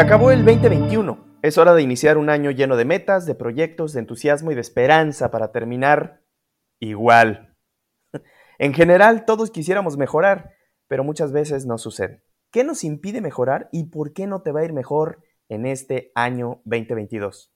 Se acabó el 2021. Es hora de iniciar un año lleno de metas, de proyectos, de entusiasmo y de esperanza para terminar igual. En general, todos quisiéramos mejorar, pero muchas veces no sucede. ¿Qué nos impide mejorar y por qué no te va a ir mejor en este año 2022?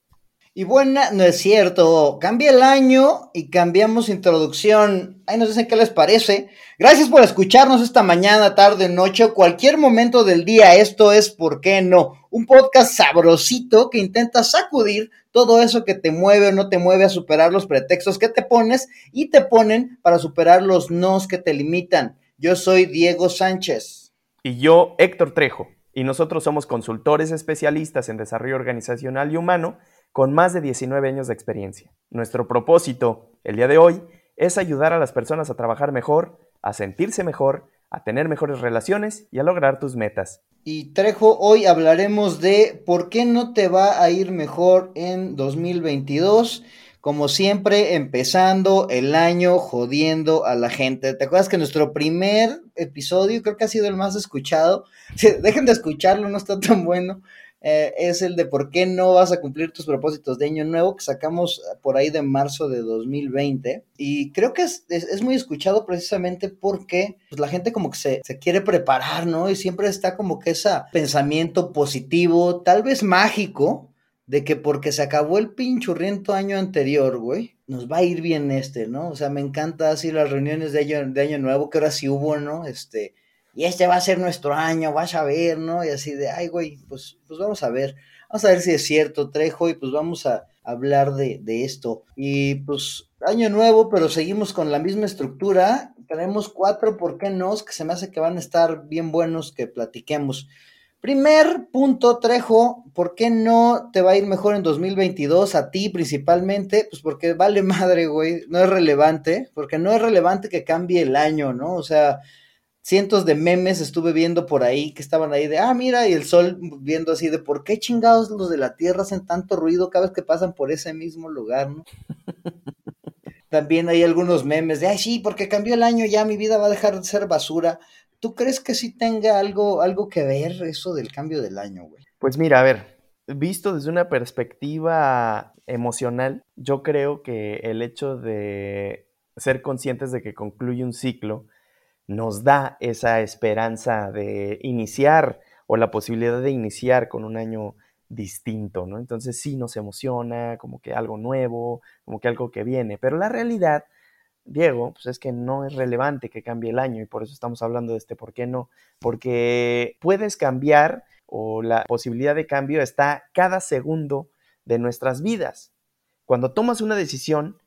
Y buena, no es cierto. Cambia el año y cambiamos introducción. Ahí nos dicen qué les parece. Gracias por escucharnos esta mañana, tarde, noche cualquier momento del día. Esto es ¿Por qué no? Un podcast sabrosito que intenta sacudir todo eso que te mueve o no te mueve a superar los pretextos que te pones y te ponen para superar los nos que te limitan. Yo soy Diego Sánchez. Y yo, Héctor Trejo. Y nosotros somos consultores especialistas en desarrollo organizacional y humano con más de 19 años de experiencia. Nuestro propósito el día de hoy es ayudar a las personas a trabajar mejor, a sentirse mejor, a tener mejores relaciones y a lograr tus metas. Y Trejo, hoy hablaremos de por qué no te va a ir mejor en 2022. Como siempre, empezando el año jodiendo a la gente. ¿Te acuerdas que nuestro primer episodio creo que ha sido el más escuchado? Dejen de escucharlo, no está tan bueno. Eh, es el de por qué no vas a cumplir tus propósitos de año nuevo que sacamos por ahí de marzo de 2020. Y creo que es, muy escuchado precisamente porque pues, la gente como que se, se, quiere preparar, ¿no? Y siempre está como que ese pensamiento positivo, tal vez mágico, de que porque se acabó el pinchurriento año anterior, güey, nos va a ir bien este, ¿no? O sea, me encanta así las reuniones de año, de año nuevo, que ahora sí hubo, ¿no? Este y este va a ser nuestro año, vas a ver, ¿no? Y así de, ay, güey, pues, pues vamos a ver, vamos a ver si es cierto, Trejo, y pues vamos a hablar de, esto. Y pues año nuevo, pero seguimos con la misma estructura. Tenemos cuatro, ¿por qué no? Que se me hace que van a estar bien buenos que platiquemos. Primer punto, Trejo, ¿por qué no te va a ir mejor en 2022 a ti principalmente? Pues porque vale madre, güey, no es relevante, porque no es relevante que cambie el año, ¿no? O sea, cientos de memes estuve viendo por ahí que estaban ahí de, ah, mira, y el sol viendo así de, ¿por qué chingados los de la Tierra hacen tanto ruido cada vez que pasan por ese mismo lugar, ¿no? También hay algunos memes de, ay, sí, porque cambió el año, ya mi vida va a dejar de ser basura. ¿Tú crees que sí tenga algo, algo que ver eso del cambio del año, güey? Pues mira, a ver, visto desde una perspectiva emocional, yo creo que el hecho de ser conscientes de que concluye un ciclo, nos da esa esperanza de iniciar o la posibilidad de iniciar con un año distinto, ¿no? Entonces sí nos emociona, como que algo nuevo, como que algo que viene, pero la realidad, Diego, pues es que no es relevante que cambie el año y por eso estamos hablando de este por qué no, porque puedes cambiar o la posibilidad de cambio está cada segundo de nuestras vidas. Cuando tomas una decisión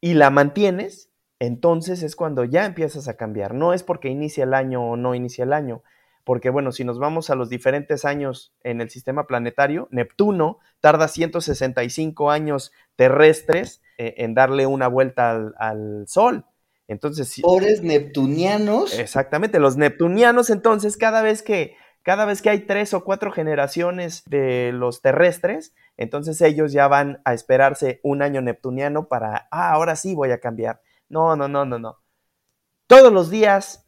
y la mantienes, entonces es cuando ya empiezas a cambiar. No es porque inicia el año o no inicia el año, porque bueno, si nos vamos a los diferentes años en el sistema planetario, Neptuno tarda 165 años terrestres eh, en darle una vuelta al, Sol. Entonces, pobres neptunianos. Exactamente, los neptunianos entonces cada vez que cada vez que hay tres o cuatro generaciones de los terrestres, entonces ellos ya van a esperarse un año neptuniano para, ah, ahora sí voy a cambiar. No, no, no, no, no. Todos los días,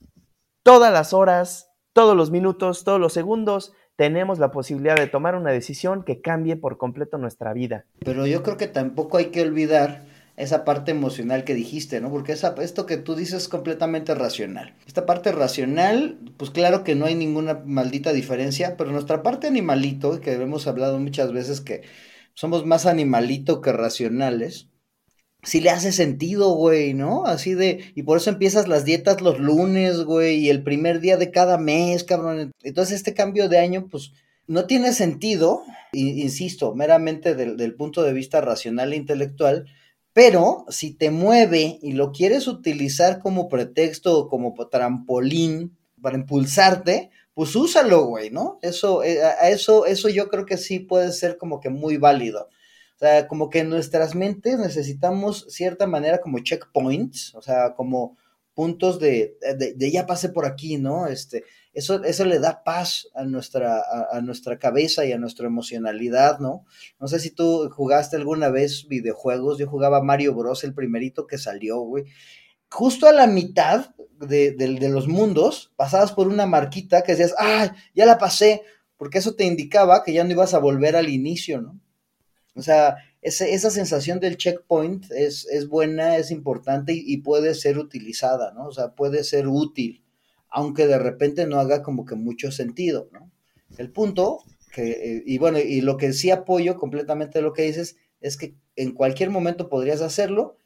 todas las horas, todos los minutos, todos los segundos, tenemos la posibilidad de tomar una decisión que cambie por completo nuestra vida. Pero yo creo que tampoco hay que olvidar esa parte emocional que dijiste, ¿no? Porque esa, esto que tú dices es completamente racional. Esta parte racional, pues claro que no hay ninguna maldita diferencia, pero nuestra parte animalito, que hemos hablado muchas veces que somos más animalito que racionales, si le hace sentido, güey, ¿no? Así de, y por eso empiezas las dietas los lunes, güey, y el primer día de cada mes, cabrón. Entonces este cambio de año, pues, no tiene sentido, insisto, meramente del, del punto de vista racional e intelectual, pero si te mueve y lo quieres utilizar como pretexto o como trampolín para impulsarte, pues úsalo, güey, ¿no? Eso, eh, eso, eso yo creo que sí puede ser como que muy válido. O sea, como que en nuestras mentes necesitamos cierta manera como checkpoints, o sea, como puntos de, de, ya pasé por aquí, ¿no? Este, eso, eso le da paz a nuestra, a, nuestra cabeza y a nuestra emocionalidad, ¿no? No sé si tú jugaste alguna vez videojuegos, yo jugaba Mario Bros, el primerito que salió, güey. Justo a la mitad de, de los mundos, pasabas por una marquita que decías, ¡ay, ya la pasé! porque eso te indicaba que ya no ibas a volver al inicio, ¿no? O sea, esa sensación del checkpoint es, es buena, es importante y, puede ser utilizada, ¿no? O sea, puede ser útil, aunque de repente no haga como que mucho sentido, ¿no? El punto, que, eh, y bueno, y lo que sí apoyo completamente lo que dices, es que en cualquier momento podrías hacerlo,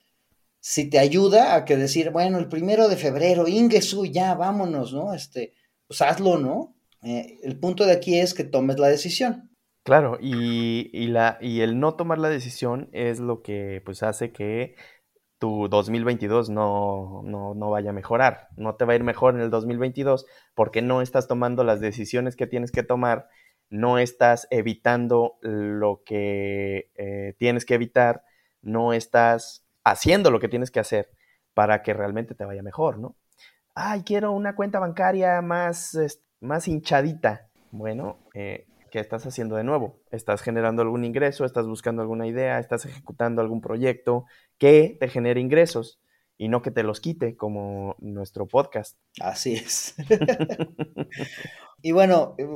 si te ayuda a que decir, bueno, el primero de febrero, Ingesu, ya, vámonos, ¿no? Este, pues hazlo, ¿no? Eh, el punto de aquí es que tomes la decisión. Claro, y, la, y el no tomar la decisión es lo que pues hace que tu 2022 no, no, no, vaya a mejorar. No te va a ir mejor en el 2022 porque no estás tomando las decisiones que tienes que tomar, no estás evitando lo que eh, tienes que evitar, no estás haciendo lo que tienes que hacer para que realmente te vaya mejor, ¿no? Ay, quiero una cuenta bancaria más, más hinchadita. Bueno, eh, ¿qué estás haciendo de nuevo? ¿Estás generando algún ingreso? ¿Estás buscando alguna idea? ¿Estás ejecutando algún proyecto que te genere ingresos? Y no que te los quite como nuestro podcast. Así es. y bueno, eh,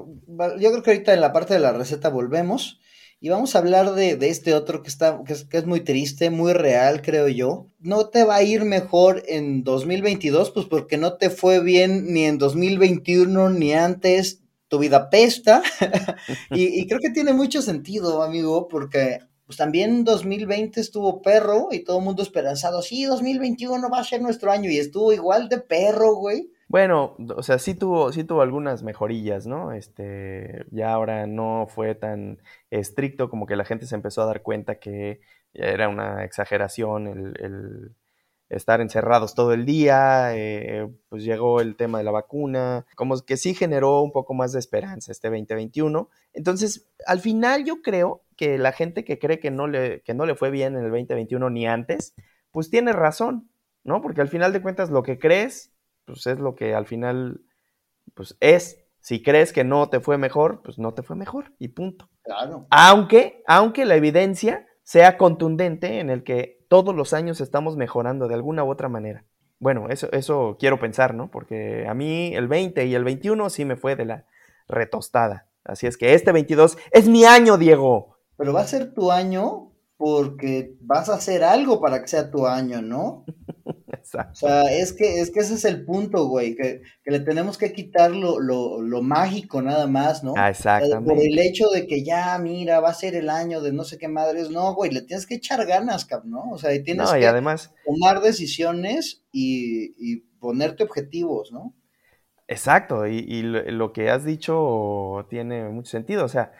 yo creo que ahorita en la parte de la receta volvemos y vamos a hablar de, este otro que, está, que es, que, es, muy triste, muy real, creo yo. No te va a ir mejor en 2022, pues porque no te fue bien ni en 2021 ni antes, tu vida pesta. y, creo que tiene mucho sentido, amigo, porque pues también 2020 estuvo perro y todo el mundo esperanzado, sí, 2021 va a ser nuestro año y estuvo igual de perro, güey. Bueno, o sea, sí tuvo, sí tuvo algunas mejorillas, ¿no? Este, ya ahora no fue tan estricto como que la gente se empezó a dar cuenta que era una exageración el estar encerrados todo el día, eh, pues llegó el tema de la vacuna, como que sí generó un poco más de esperanza este 2021. Entonces, al final yo creo que la gente que cree que no le, que no le fue bien en el 2021 ni antes, pues tiene razón, ¿no? Porque al final de cuentas lo que crees, pues es lo que al final, pues es. Si crees que no te fue mejor, pues no te fue mejor y punto. Claro. Aunque, aunque la evidencia sea contundente en el que todos los años estamos mejorando de alguna u otra manera. Bueno, eso, eso quiero pensar, ¿no? Porque a mí el 20 y el 21 sí me fue de la retostada. Así es que este 22 es mi año, Diego. Pero va a ser tu año porque vas a hacer algo para que sea tu año, ¿no? O sea, es que, es que ese es el punto, güey, que, le tenemos que quitar lo, lo, mágico nada más, ¿no? Ah, exactamente. por el hecho de que ya, mira, va a ser el año de no sé qué madres, no, güey, le tienes que echar ganas, ¿no? O sea, y tienes que además... tomar decisiones y, y, ponerte objetivos, ¿no? Exacto, y, y lo que has dicho tiene mucho sentido, o sea,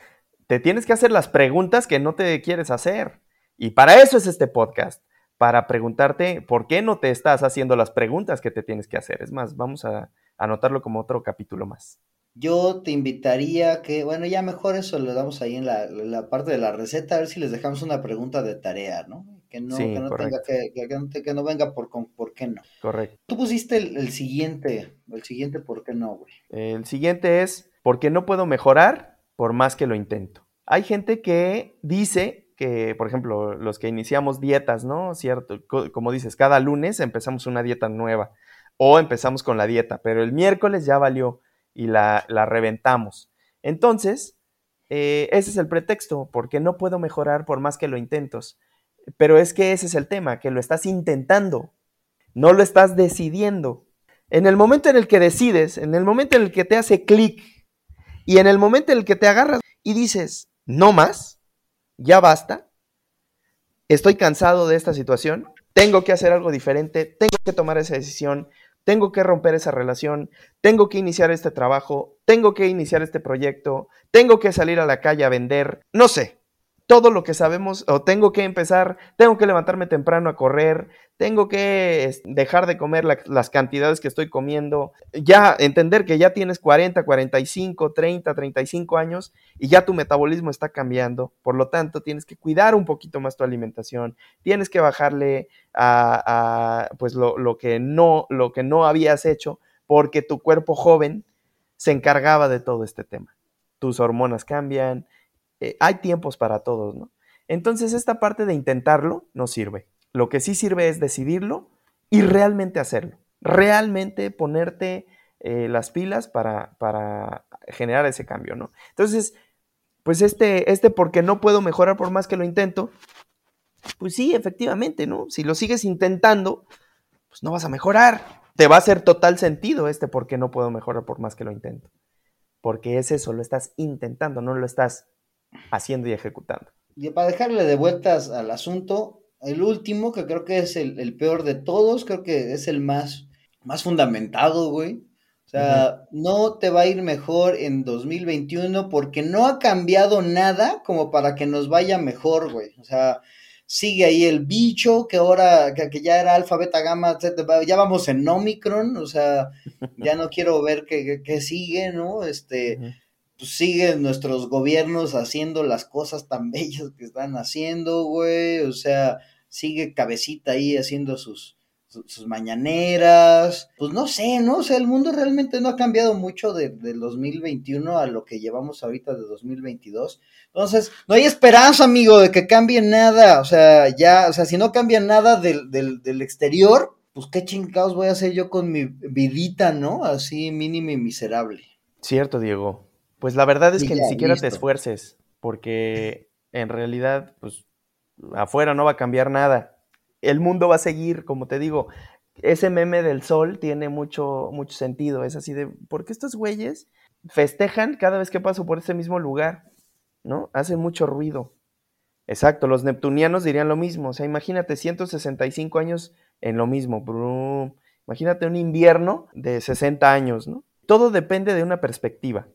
te tienes que hacer las preguntas que no te quieres hacer. Y para eso es este podcast para preguntarte por qué no te estás haciendo las preguntas que te tienes que hacer. Es más, vamos a anotarlo como otro capítulo más. Yo te invitaría que, bueno, ya mejor eso lo damos ahí en la, parte de la receta, a ver si les dejamos una pregunta de tarea, ¿no? Que no, que no tenga que, que, no venga por, por qué no. Correcto. Tú pusiste el, el siguiente, el siguiente por qué no, güey. El siguiente es, porque no puedo mejorar por más que lo intento. Hay gente que dice por ejemplo, los que iniciamos dietas, ¿no? Cierto, como dices, cada lunes empezamos una dieta nueva o empezamos con la dieta, pero el miércoles ya valió y la, reventamos. Entonces, eh, ese es el pretexto, porque no puedo mejorar por más que lo intentos. Pero es que ese es el tema, que lo estás intentando, no lo estás decidiendo. En el momento en el que decides, en el momento en el que te hace clic y en el momento en el que te agarras y dices, no más, ya basta, estoy cansado de esta situación, tengo que hacer algo diferente, tengo que tomar esa decisión, tengo que romper esa relación, tengo que iniciar este trabajo, tengo que iniciar este proyecto, tengo que salir a la calle a vender, no sé, todo lo que sabemos, o tengo que empezar, tengo que levantarme temprano a correr, tengo que dejar de comer las cantidades que estoy comiendo, ya entender que ya tienes 40, 45, 30, 35 años y ya tu metabolismo está cambiando, por lo tanto tienes que cuidar un poquito más tu alimentación, tienes que bajarle a, pues lo, lo, que no, lo que no habías hecho porque tu cuerpo joven se encargaba de todo este tema. Tus hormonas cambian, eh, hay tiempos para todos, ¿no? Entonces esta parte de intentarlo no sirve. Lo que sí sirve es decidirlo y realmente hacerlo. Realmente ponerte eh, las pilas para, para generar ese cambio, ¿no? Entonces, pues este, este porque no puedo mejorar por más que lo intento, pues sí, efectivamente, ¿no? Si lo sigues intentando, pues no vas a mejorar. Te va a hacer total sentido este porque no puedo mejorar por más que lo intento. Porque es eso, lo estás intentando, no lo estás haciendo y ejecutando. Y para dejarle de vueltas al asunto, el último, que creo que es el, peor de todos, creo que es el más, más fundamentado, güey. O sea, no te va a ir mejor en 2021 porque no ha cambiado nada como para que nos vaya mejor, güey. O sea, sigue ahí el bicho, que ahora, que, ya era alfa, beta, gamma, ya vamos en Omicron, o sea, ya no quiero ver qué sigue, ¿no? Este, pues siguen nuestros gobiernos haciendo las cosas tan bellas que están haciendo, güey, o sea, sigue cabecita ahí haciendo sus, sus, mañaneras, pues no sé, ¿no? O sea, el mundo realmente no ha cambiado mucho de, del 2021 a lo que llevamos ahorita de 2022. Entonces, no hay esperanza, amigo, de que cambie nada, o sea, ya, o sea, si no cambia nada del, del, exterior, pues qué chingados voy a hacer yo con mi vidita, ¿no? Así mínimo y miserable. Cierto, Diego. Pues la verdad es que ni siquiera te esfuerces, porque en realidad, pues afuera no va a cambiar nada el mundo va a seguir, como te digo, ese meme del sol tiene mucho, mucho sentido. Es así de, ¿por qué estos güeyes festejan cada vez que paso por ese mismo lugar? ¿No? Hacen mucho ruido. Exacto, los neptunianos dirían lo mismo. O sea, imagínate 165 años en lo mismo. Imagínate un invierno de 60 años, ¿no? Todo depende de una perspectiva.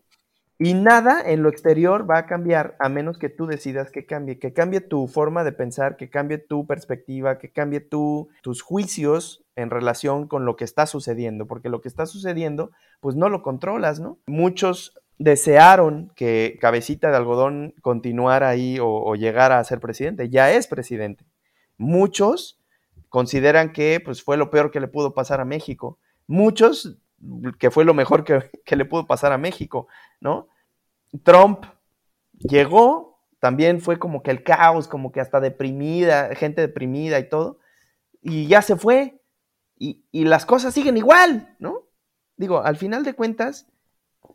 Y nada en lo exterior va a cambiar a menos que tú decidas que cambie, que cambie tu forma de pensar, que cambie tu perspectiva, que cambie tu, tus juicios en relación con lo que está sucediendo, porque lo que está sucediendo, pues no lo controlas, ¿no? Muchos desearon que Cabecita de Algodón continuara ahí o, o llegara a ser presidente, ya es presidente. Muchos consideran que pues, fue lo peor que le pudo pasar a México. Muchos que fue lo mejor que, le pudo pasar a México, ¿no? Trump llegó, también fue como que el caos, como que hasta deprimida, gente deprimida y todo, y ya se fue, y, las cosas siguen igual, ¿no? Digo, al final de cuentas,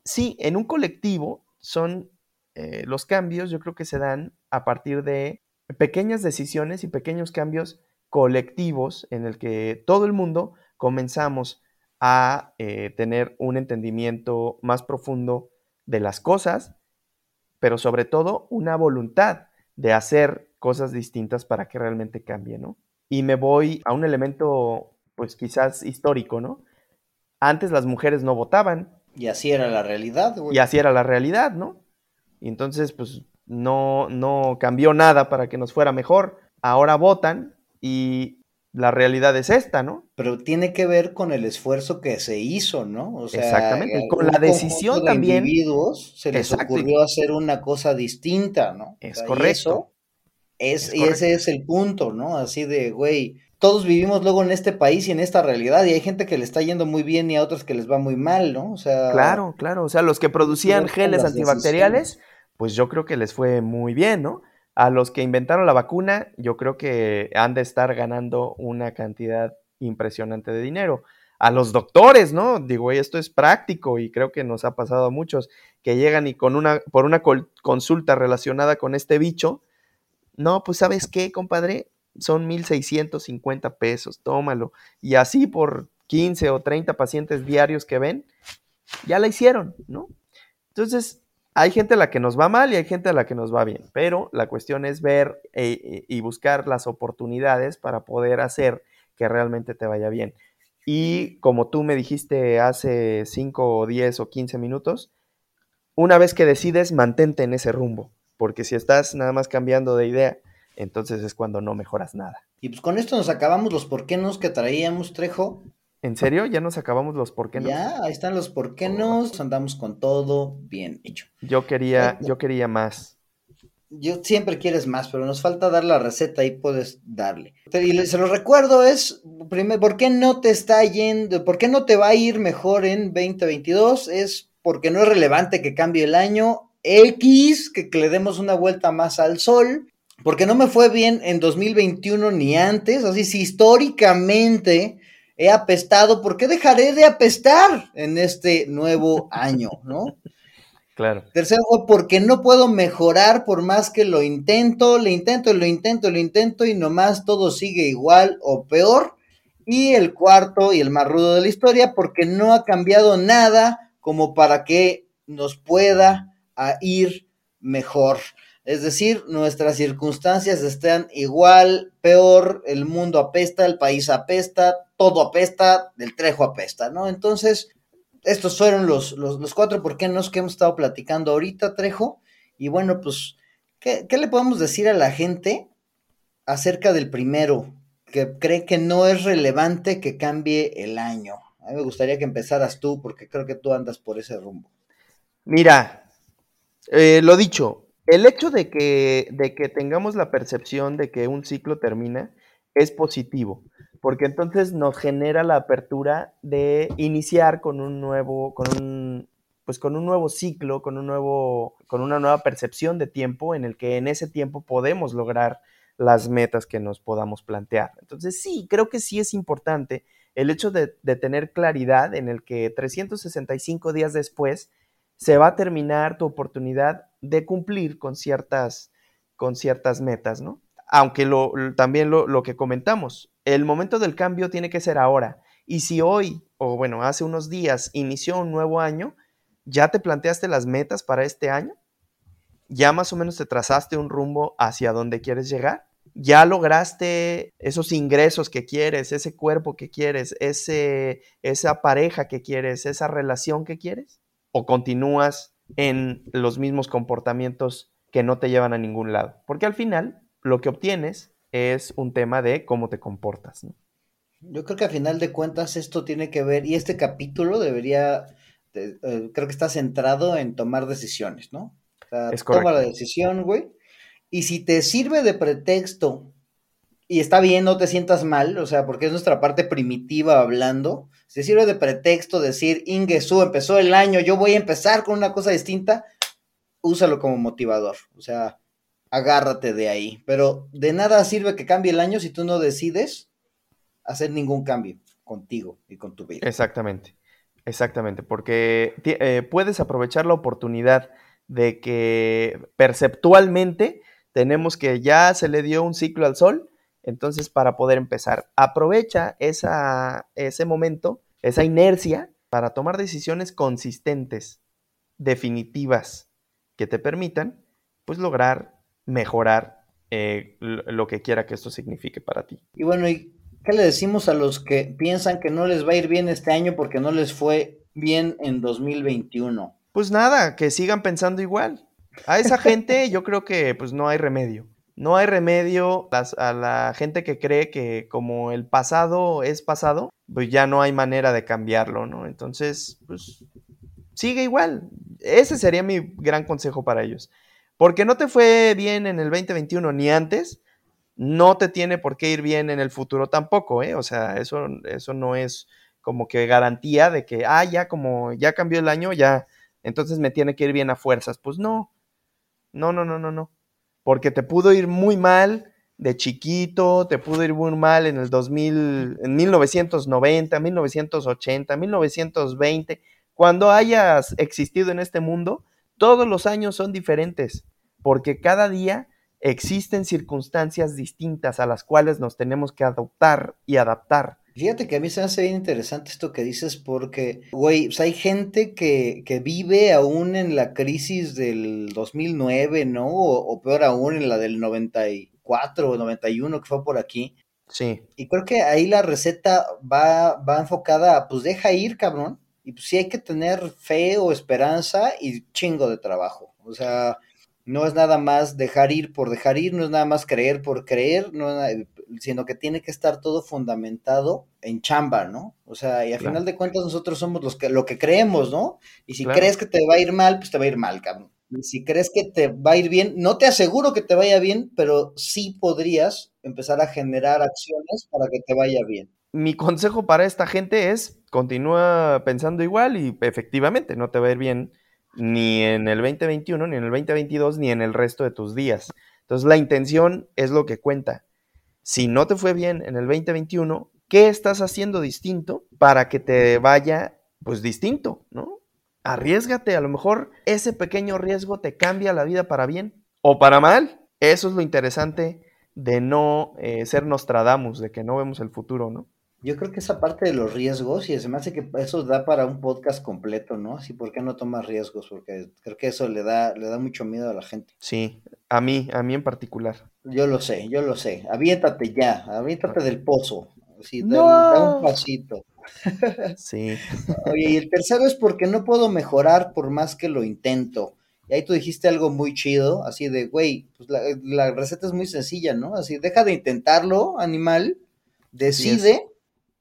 sí, en un colectivo son eh, los cambios, yo creo que se dan a partir de pequeñas decisiones y pequeños cambios colectivos en el que todo el mundo comenzamos a eh, tener un entendimiento más profundo de las cosas, pero sobre todo una voluntad de hacer cosas distintas para que realmente cambie, ¿no? Y me voy a un elemento, pues quizás histórico, ¿no? Antes las mujeres no votaban. Y así era la realidad, güey. Y así era la realidad, ¿no? Y entonces, pues no, no cambió nada para que nos fuera mejor. Ahora votan y la realidad es esta, ¿no? Pero tiene que ver con el esfuerzo que se hizo, ¿no? O sea, Exactamente, con la decisión de también. individuos se les ocurrió hacer una cosa distinta, ¿no? Es correcto. Y, es, y ese es el punto, ¿no? Así de, güey, todos vivimos luego en este país y en esta realidad, y hay gente que le está yendo muy bien y a otros que les va muy mal, ¿no? O sea. Claro, claro. O sea, los que producían geles antibacteriales, pues yo creo que les fue muy bien, ¿no? A los que inventaron la vacuna, yo creo que han de estar ganando una cantidad impresionante de dinero. A los doctores, ¿no? Digo, esto es práctico y creo que nos ha pasado a muchos que llegan y con una, por una consulta relacionada con este bicho, no, pues sabes qué, compadre, son 1.650 pesos, tómalo. Y así por 15 o 30 pacientes diarios que ven, ya la hicieron, ¿no? Entonces, hay gente a la que nos va mal y hay gente a la que nos va bien, pero la cuestión es ver eh, y buscar las oportunidades para poder hacer que realmente te vaya bien. Y como tú me dijiste hace 5 o 10 o 15 minutos, una vez que decides, mantente en ese rumbo, porque si estás nada más cambiando de idea, entonces es cuando no mejoras nada. Y pues con esto nos acabamos los porquenos que traíamos, Trejo. ¿En serio? ¿Ya nos acabamos los por qué no? Ya, ahí están los por qué no. Andamos con todo bien hecho. Yo quería, yo quería más. Yo siempre quieres más, pero nos falta dar la receta y puedes darle. Y se lo recuerdo, es, primero, ¿por qué no te está yendo, por qué no te va a ir mejor en 2022? Es porque no es relevante que cambie el año. X, que, que le demos una vuelta más al sol. Porque no me fue bien en 2021 ni antes. Así, si históricamente he apestado, ¿por qué dejaré de apestar en este nuevo año, no? Claro. Tercero, porque no puedo mejorar por más que lo intento, lo intento, lo intento, lo intento y nomás todo sigue igual o peor. Y el cuarto y el más rudo de la historia, porque no ha cambiado nada como para que nos pueda ir mejor. Es decir, nuestras circunstancias están igual, peor, el mundo apesta, el país apesta, todo apesta, el trejo apesta, ¿no? Entonces, estos fueron los, los, cuatro por qué no que hemos estado platicando ahorita, Trejo. Y bueno, pues, ¿qué, ¿qué, le podemos decir a la gente acerca del primero? Que cree que no es relevante que cambie el año. A mí me gustaría que empezaras tú, porque creo que tú andas por ese rumbo. Mira, eh, lo dicho, el hecho de que, de que tengamos la percepción de que un ciclo termina es positivo, porque entonces nos genera la apertura de iniciar con un nuevo, con un, pues con un nuevo ciclo, con un nuevo, con una nueva percepción de tiempo en el que en ese tiempo podemos lograr las metas que nos podamos plantear. Entonces sí, creo que sí es importante el hecho de, tener claridad en el que 365 días después se va a terminar tu oportunidad de cumplir con ciertas, con ciertas metas, ¿no? Aunque lo, también lo que comentamos, el momento del cambio tiene que ser ahora. Y si hoy, o bueno, hace unos días, inició un nuevo año, ¿ya te planteaste las metas para este año? ¿Ya más o menos te trazaste un rumbo hacia donde quieres llegar? ¿Ya lograste esos ingresos que quieres, ese cuerpo que quieres, ese, esa pareja que quieres, esa relación que quieres? ¿O continúas en los mismos comportamientos que no te llevan a ningún lado? Porque al final lo que obtienes es un tema de cómo te comportas. Yo creo que a final de cuentas esto tiene que ver, y este capítulo debería, eh, creo que está centrado en tomar decisiones, ¿no? O sea, toma la decisión, güey, y si te sirve de pretexto y está bien, no te sientas mal, o sea, porque es nuestra parte primitiva hablando, si te sirve de pretexto decir, Ingesu, empezó el año, yo voy a empezar con una cosa distinta, úsalo como motivador, o sea, agárrate de ahí, pero de nada sirve que cambie el año si tú no decides hacer ningún cambio contigo y con tu vida. Exactamente, exactamente, porque eh, puedes aprovechar la oportunidad de que perceptualmente tenemos que ya se le dio un ciclo al sol, entonces para poder empezar, aprovecha esa, ese momento, esa inercia, para tomar decisiones consistentes, definitivas, que te permitan, pues lograr mejorar eh, lo que quiera que esto signifique para ti. Y bueno, ¿y qué le decimos a los que piensan que no les va a ir bien este año porque no les fue bien en 2021? Pues nada, que sigan pensando igual. A esa gente yo creo que pues no hay remedio. No hay remedio a la gente que cree que como el pasado es pasado, pues ya no hay manera de cambiarlo, ¿no? Entonces, pues sigue igual. Ese sería mi gran consejo para ellos. Porque no te fue bien en el 2021 ni antes, no te tiene por qué ir bien en el futuro tampoco, ¿eh? O sea, eso, eso no es como que garantía de que, ah, ya como ya cambió el año, ya, entonces me tiene que ir bien a fuerzas. Pues no, no, no, no, no, no. Porque te pudo ir muy mal de chiquito, te pudo ir muy mal en el 2000, en 1990, 1980, 1920. Cuando hayas existido en este mundo, todos los años son diferentes, porque cada día existen circunstancias distintas a las cuales nos tenemos que adoptar y adaptar. Fíjate que a mí se me hace bien interesante esto que dices porque, güey, pues hay gente que, que, vive aún en la crisis del 2009, ¿no? O, peor aún en la del 94 o 91 que fue por aquí. Sí. Y creo que ahí la receta va, va enfocada a, pues deja ir, cabrón. Y pues sí hay que tener fe o esperanza y chingo de trabajo. O sea, no es nada más dejar ir por dejar ir, no es nada más creer por creer, no sino que tiene que estar todo fundamentado en chamba, ¿no? O sea, y a final de cuentas nosotros somos los que, lo que creemos, ¿no? Y si crees que te va a ir mal, pues te va a ir mal, cabrón. Y si crees que te va a ir bien, no te aseguro que te vaya bien, pero sí podrías empezar a generar acciones para que te vaya bien. Mi consejo para esta gente es continúa pensando igual y efectivamente no te va a ir bien ni en el 2021, ni en el 2022, ni en el resto de tus días. Entonces la intención es lo que cuenta si no te fue bien en el 2021, ¿Qué estás haciendo distinto para que te vaya, pues, distinto, ¿no? Arriesgate, a lo mejor ese pequeño riesgo te cambia la vida para bien o para mal. Eso es lo interesante de no eh, ser Nostradamus, de que no vemos el futuro, ¿no? Yo creo que esa parte de los riesgos, y se me hace que eso da para un podcast completo, ¿no? Así, ¿por qué no tomas riesgos? Porque creo que eso le da, le da mucho miedo a la gente. Sí, a mí, a mí en particular. Yo lo sé, yo lo sé. Aviéntate ya, aviéntate del pozo. Así, da, un pasito. Sí. Oye, y el tercero es porque no puedo mejorar por más que lo intento. Y ahí tú dijiste algo muy chido, así de, güey, pues la, receta es muy sencilla, ¿no? Así, deja de intentarlo, animal, decide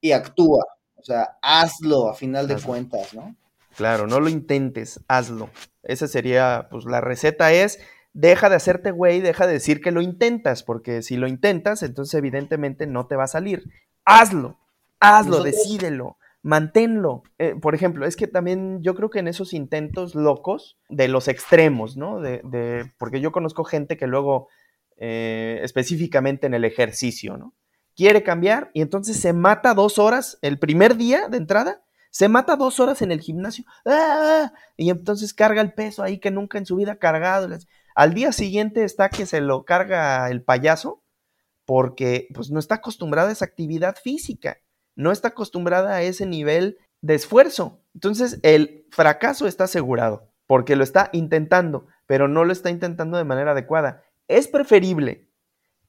y actúa. O sea, hazlo a final de cuentas, ¿no? Claro, no lo intentes, hazlo. Esa sería, pues la receta es, deja de hacerte güey, deja de decir que lo intentas, porque si lo intentas, entonces evidentemente no te va a salir. Hazlo, hazlo, decídelo, manténlo. Eh, por ejemplo, es que también yo creo que en esos intentos locos de los extremos, ¿no? De, de porque yo conozco gente que luego, eh, específicamente en el ejercicio, ¿no? Quiere cambiar y entonces se mata dos horas el primer día de entrada, se mata dos horas en el gimnasio ¡ah! y entonces carga el peso ahí que nunca en su vida ha cargado. Al día siguiente está que se lo carga el payaso porque pues no está acostumbrada a esa actividad física, no está acostumbrada a ese nivel de esfuerzo. Entonces el fracaso está asegurado porque lo está intentando, pero no lo está intentando de manera adecuada. Es preferible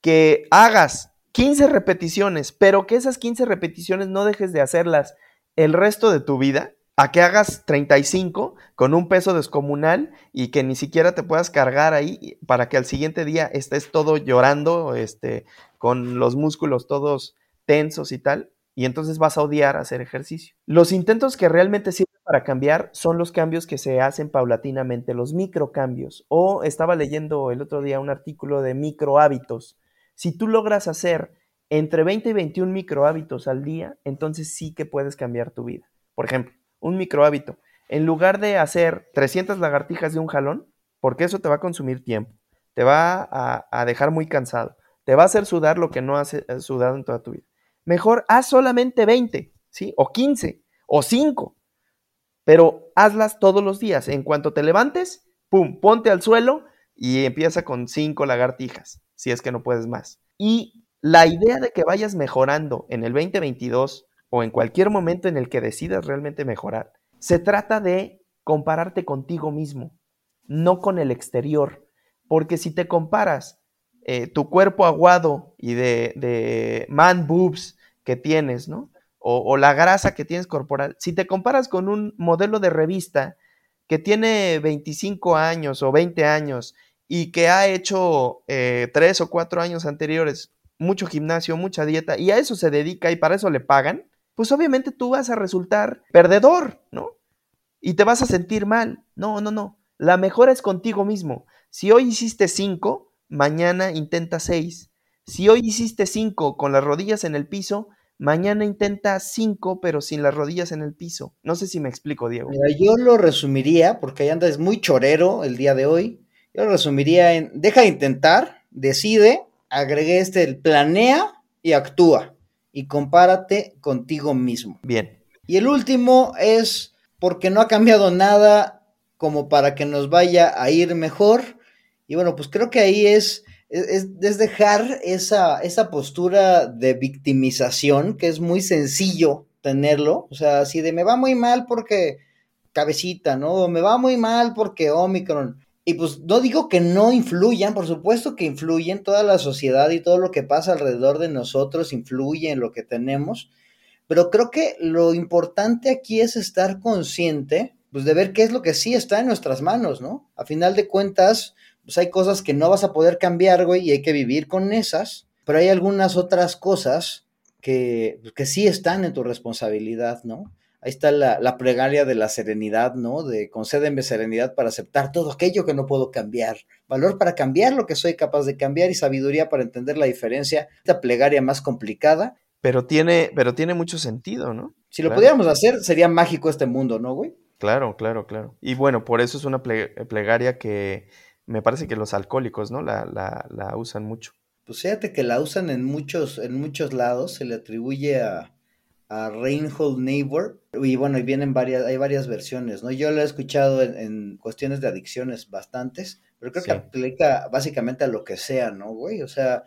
que hagas 15 repeticiones, pero que esas 15 repeticiones no dejes de hacerlas el resto de tu vida, a que hagas 35 con un peso descomunal y que ni siquiera te puedas cargar ahí para que al siguiente día estés todo llorando, este, con los músculos todos tensos y tal, y entonces vas a odiar hacer ejercicio. Los intentos que realmente sirven para cambiar son los cambios que se hacen paulatinamente, los microcambios. O estaba leyendo el otro día un artículo de micro hábitos si tú logras hacer entre 20 y 21 micro hábitos al día, entonces sí que puedes cambiar tu vida. Por ejemplo, un micro hábito. En lugar de hacer 300 lagartijas de un jalón, porque eso te va a consumir tiempo, te va a, dejar muy cansado, te va a hacer sudar lo que no has eh, sudado en toda tu vida. Mejor haz solamente 20, ¿sí? O 15, o 5, pero hazlas todos los días. En cuanto te levantes, pum, ponte al suelo y empieza con 5 lagartijas si es que no puedes más. Y la idea de que vayas mejorando en el 2022 o en cualquier momento en el que decidas realmente mejorar, se trata de compararte contigo mismo, no con el exterior. Porque si te comparas eh, tu cuerpo aguado y de, man boobs que tienes, ¿no? O, o, la grasa que tienes corporal, si te comparas con un modelo de revista que tiene 25 años o 20 años y que ha hecho eh, tres o cuatro años anteriores mucho gimnasio, mucha dieta, y a eso se dedica y para eso le pagan, pues obviamente tú vas a resultar perdedor, ¿no? Y te vas a sentir mal. No, no, no. La mejora es contigo mismo. Si hoy hiciste cinco, mañana intenta seis. Si hoy hiciste cinco con las rodillas en el piso, mañana intenta cinco, pero sin las rodillas en el piso. No sé si me explico, Diego. yo lo resumiría, porque ahí andas muy chorero el día de hoy. Yo lo resumiría en, deja de intentar, decide, agregue este, planea y actúa. Y compárate contigo mismo. Bien. Y el último es porque no ha cambiado nada como para que nos vaya a ir mejor. Y bueno, pues creo que ahí es, es, dejar esa, esa postura de victimización, que es muy sencillo tenerlo. O sea, así de me va muy mal porque cabecita, ¿no? me va muy mal porque Omicron. Y pues no digo que no influyan, por supuesto que influyen, toda la sociedad y todo lo que pasa alrededor de nosotros influye en lo que tenemos, pero creo que lo importante aquí es estar consciente, pues de ver qué es lo que sí está en nuestras manos, ¿no? A final de cuentas, pues hay cosas que no vas a poder cambiar, güey, y hay que vivir con esas, pero hay algunas otras cosas que, que sí están en tu responsabilidad, ¿no? Ahí está la, plegaria de la serenidad, ¿no? De concédeme serenidad para aceptar todo aquello que no puedo cambiar, valor para cambiar lo que soy capaz de cambiar y sabiduría para entender la diferencia. Esta plegaria más complicada. Pero tiene, pero tiene mucho sentido, ¿no? Si lo pudiéramos hacer, sería mágico este mundo, ¿no, güey? Claro, claro, claro. Y bueno, por eso es una plegaria que me parece que los alcohólicos, ¿no? La, la, la usan mucho. Pues fíjate que la usan en muchos, en muchos lados, se le atribuye a, a Reinhold Neighbor. Y bueno, y vienen varias, hay varias versiones, ¿no? Yo lo he escuchado en, cuestiones de adicciones bastantes, pero creo que aplica básicamente a lo que sea, ¿no, güey? O sea,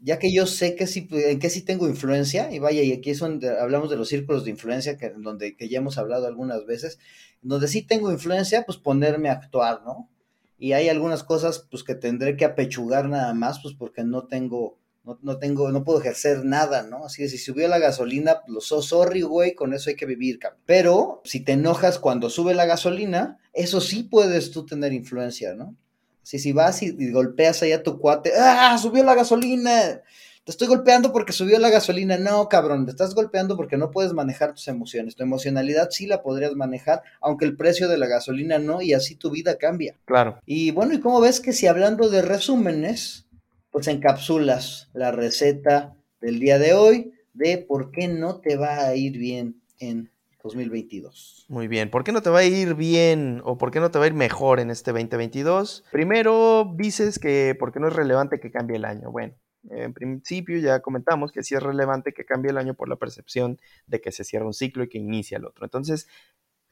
ya que yo sé que sí, en qué sí tengo influencia, y vaya, y aquí es donde hablamos de los círculos de influencia, que, donde que ya hemos hablado algunas veces, donde sí tengo influencia, pues ponerme a actuar, ¿no? Y hay algunas cosas, pues que tendré que apechugar nada más, pues porque no tengo, no, no tengo, no puedo ejercer nada, ¿no? Así que si subió la gasolina, pues, lo so sorry, güey, con eso hay que vivir, Pero si te enojas cuando sube la gasolina, eso sí puedes tú tener influencia, ¿no? Si, si vas y, golpeas ahí a tu cuate, ¡ah! Subió la gasolina. Te estoy golpeando porque subió la gasolina. No, cabrón, te estás golpeando porque no puedes manejar tus emociones. Tu emocionalidad sí la podrías manejar, aunque el precio de la gasolina no, y así tu vida cambia. Claro. Y bueno, ¿y cómo ves que si hablando de resúmenes, pues encapsulas la receta del día de hoy de por qué no te va a ir bien en 2022. Muy bien, ¿por qué no te va a ir bien o por qué no te va a ir mejor en este 2022? Primero dices que porque no es relevante que cambie el año. Bueno, en principio ya comentamos que sí es relevante que cambie el año por la percepción de que se cierra un ciclo y que inicia el otro. Entonces,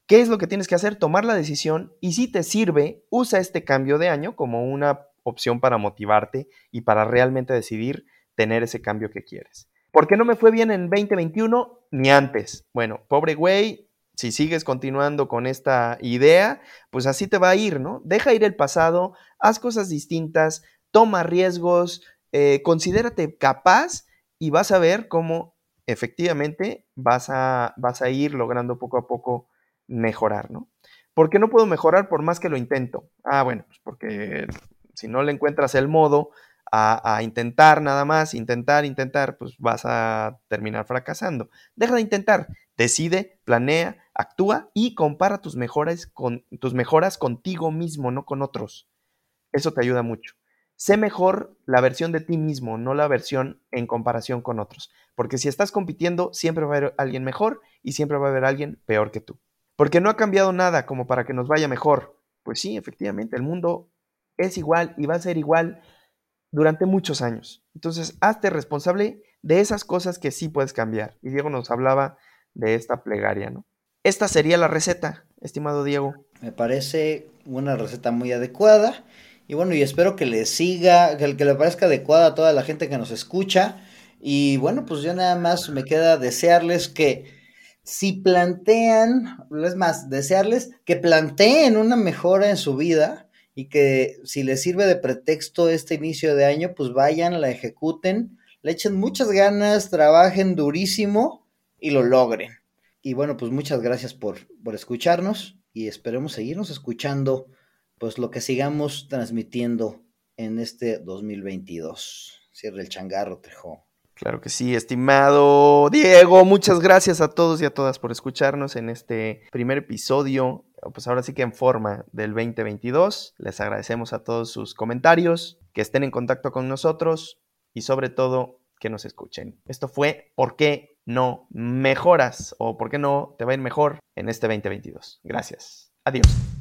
¿qué es lo que tienes que hacer? Tomar la decisión y si te sirve, usa este cambio de año como una opción para motivarte y para realmente decidir tener ese cambio que quieres. ¿Por qué no me fue bien en 2021 ni antes? Bueno, pobre güey, si sigues continuando con esta idea, pues así te va a ir, ¿no? Deja ir el pasado, haz cosas distintas, toma riesgos, eh, considérate capaz y vas a ver cómo efectivamente vas a, vas a ir logrando poco a poco mejorar, ¿no? ¿Por qué no puedo mejorar por más que lo intento? Ah, bueno, pues porque si no le encuentras el modo, a, intentar nada más, intentar, intentar, pues vas a terminar fracasando. Deja de intentar, decide, planea, actúa y compara tus mejoras, con, tus mejoras contigo mismo, no con otros. Eso te ayuda mucho. Sé mejor la versión de ti mismo, no la versión en comparación con otros. Porque si estás compitiendo, siempre va a haber alguien mejor y siempre va a haber alguien peor que tú. Porque no ha cambiado nada como para que nos vaya mejor. Pues sí, efectivamente, el mundo es igual y va a ser igual durante muchos años. Entonces, hazte responsable de esas cosas que sí puedes cambiar. Y Diego nos hablaba de esta plegaria, ¿no? Esta sería la receta, estimado Diego. Me parece una receta muy adecuada. Y bueno, y espero que le siga, que, que le parezca adecuada a toda la gente que nos escucha. Y bueno, pues yo nada más me queda desearles que si plantean, es más, desearles que planteen una mejora en su vida y que si les sirve de pretexto este inicio de año, pues vayan, la ejecuten, le echen muchas ganas, trabajen durísimo y lo logren. Y bueno, pues muchas gracias por, por escucharnos y esperemos seguirnos escuchando, pues lo que sigamos transmitiendo en este 2022. Cierre el changarro, Trejo. Claro que sí, estimado Diego, muchas gracias a todos y a todas por escucharnos en este primer episodio pues ahora sí que en forma del 2022. Les agradecemos a todos sus comentarios, que estén en contacto con nosotros y sobre todo que nos escuchen. Esto fue ¿Por qué no mejoras? o ¿Por qué no te va a ir mejor en este 2022? Gracias. Adiós.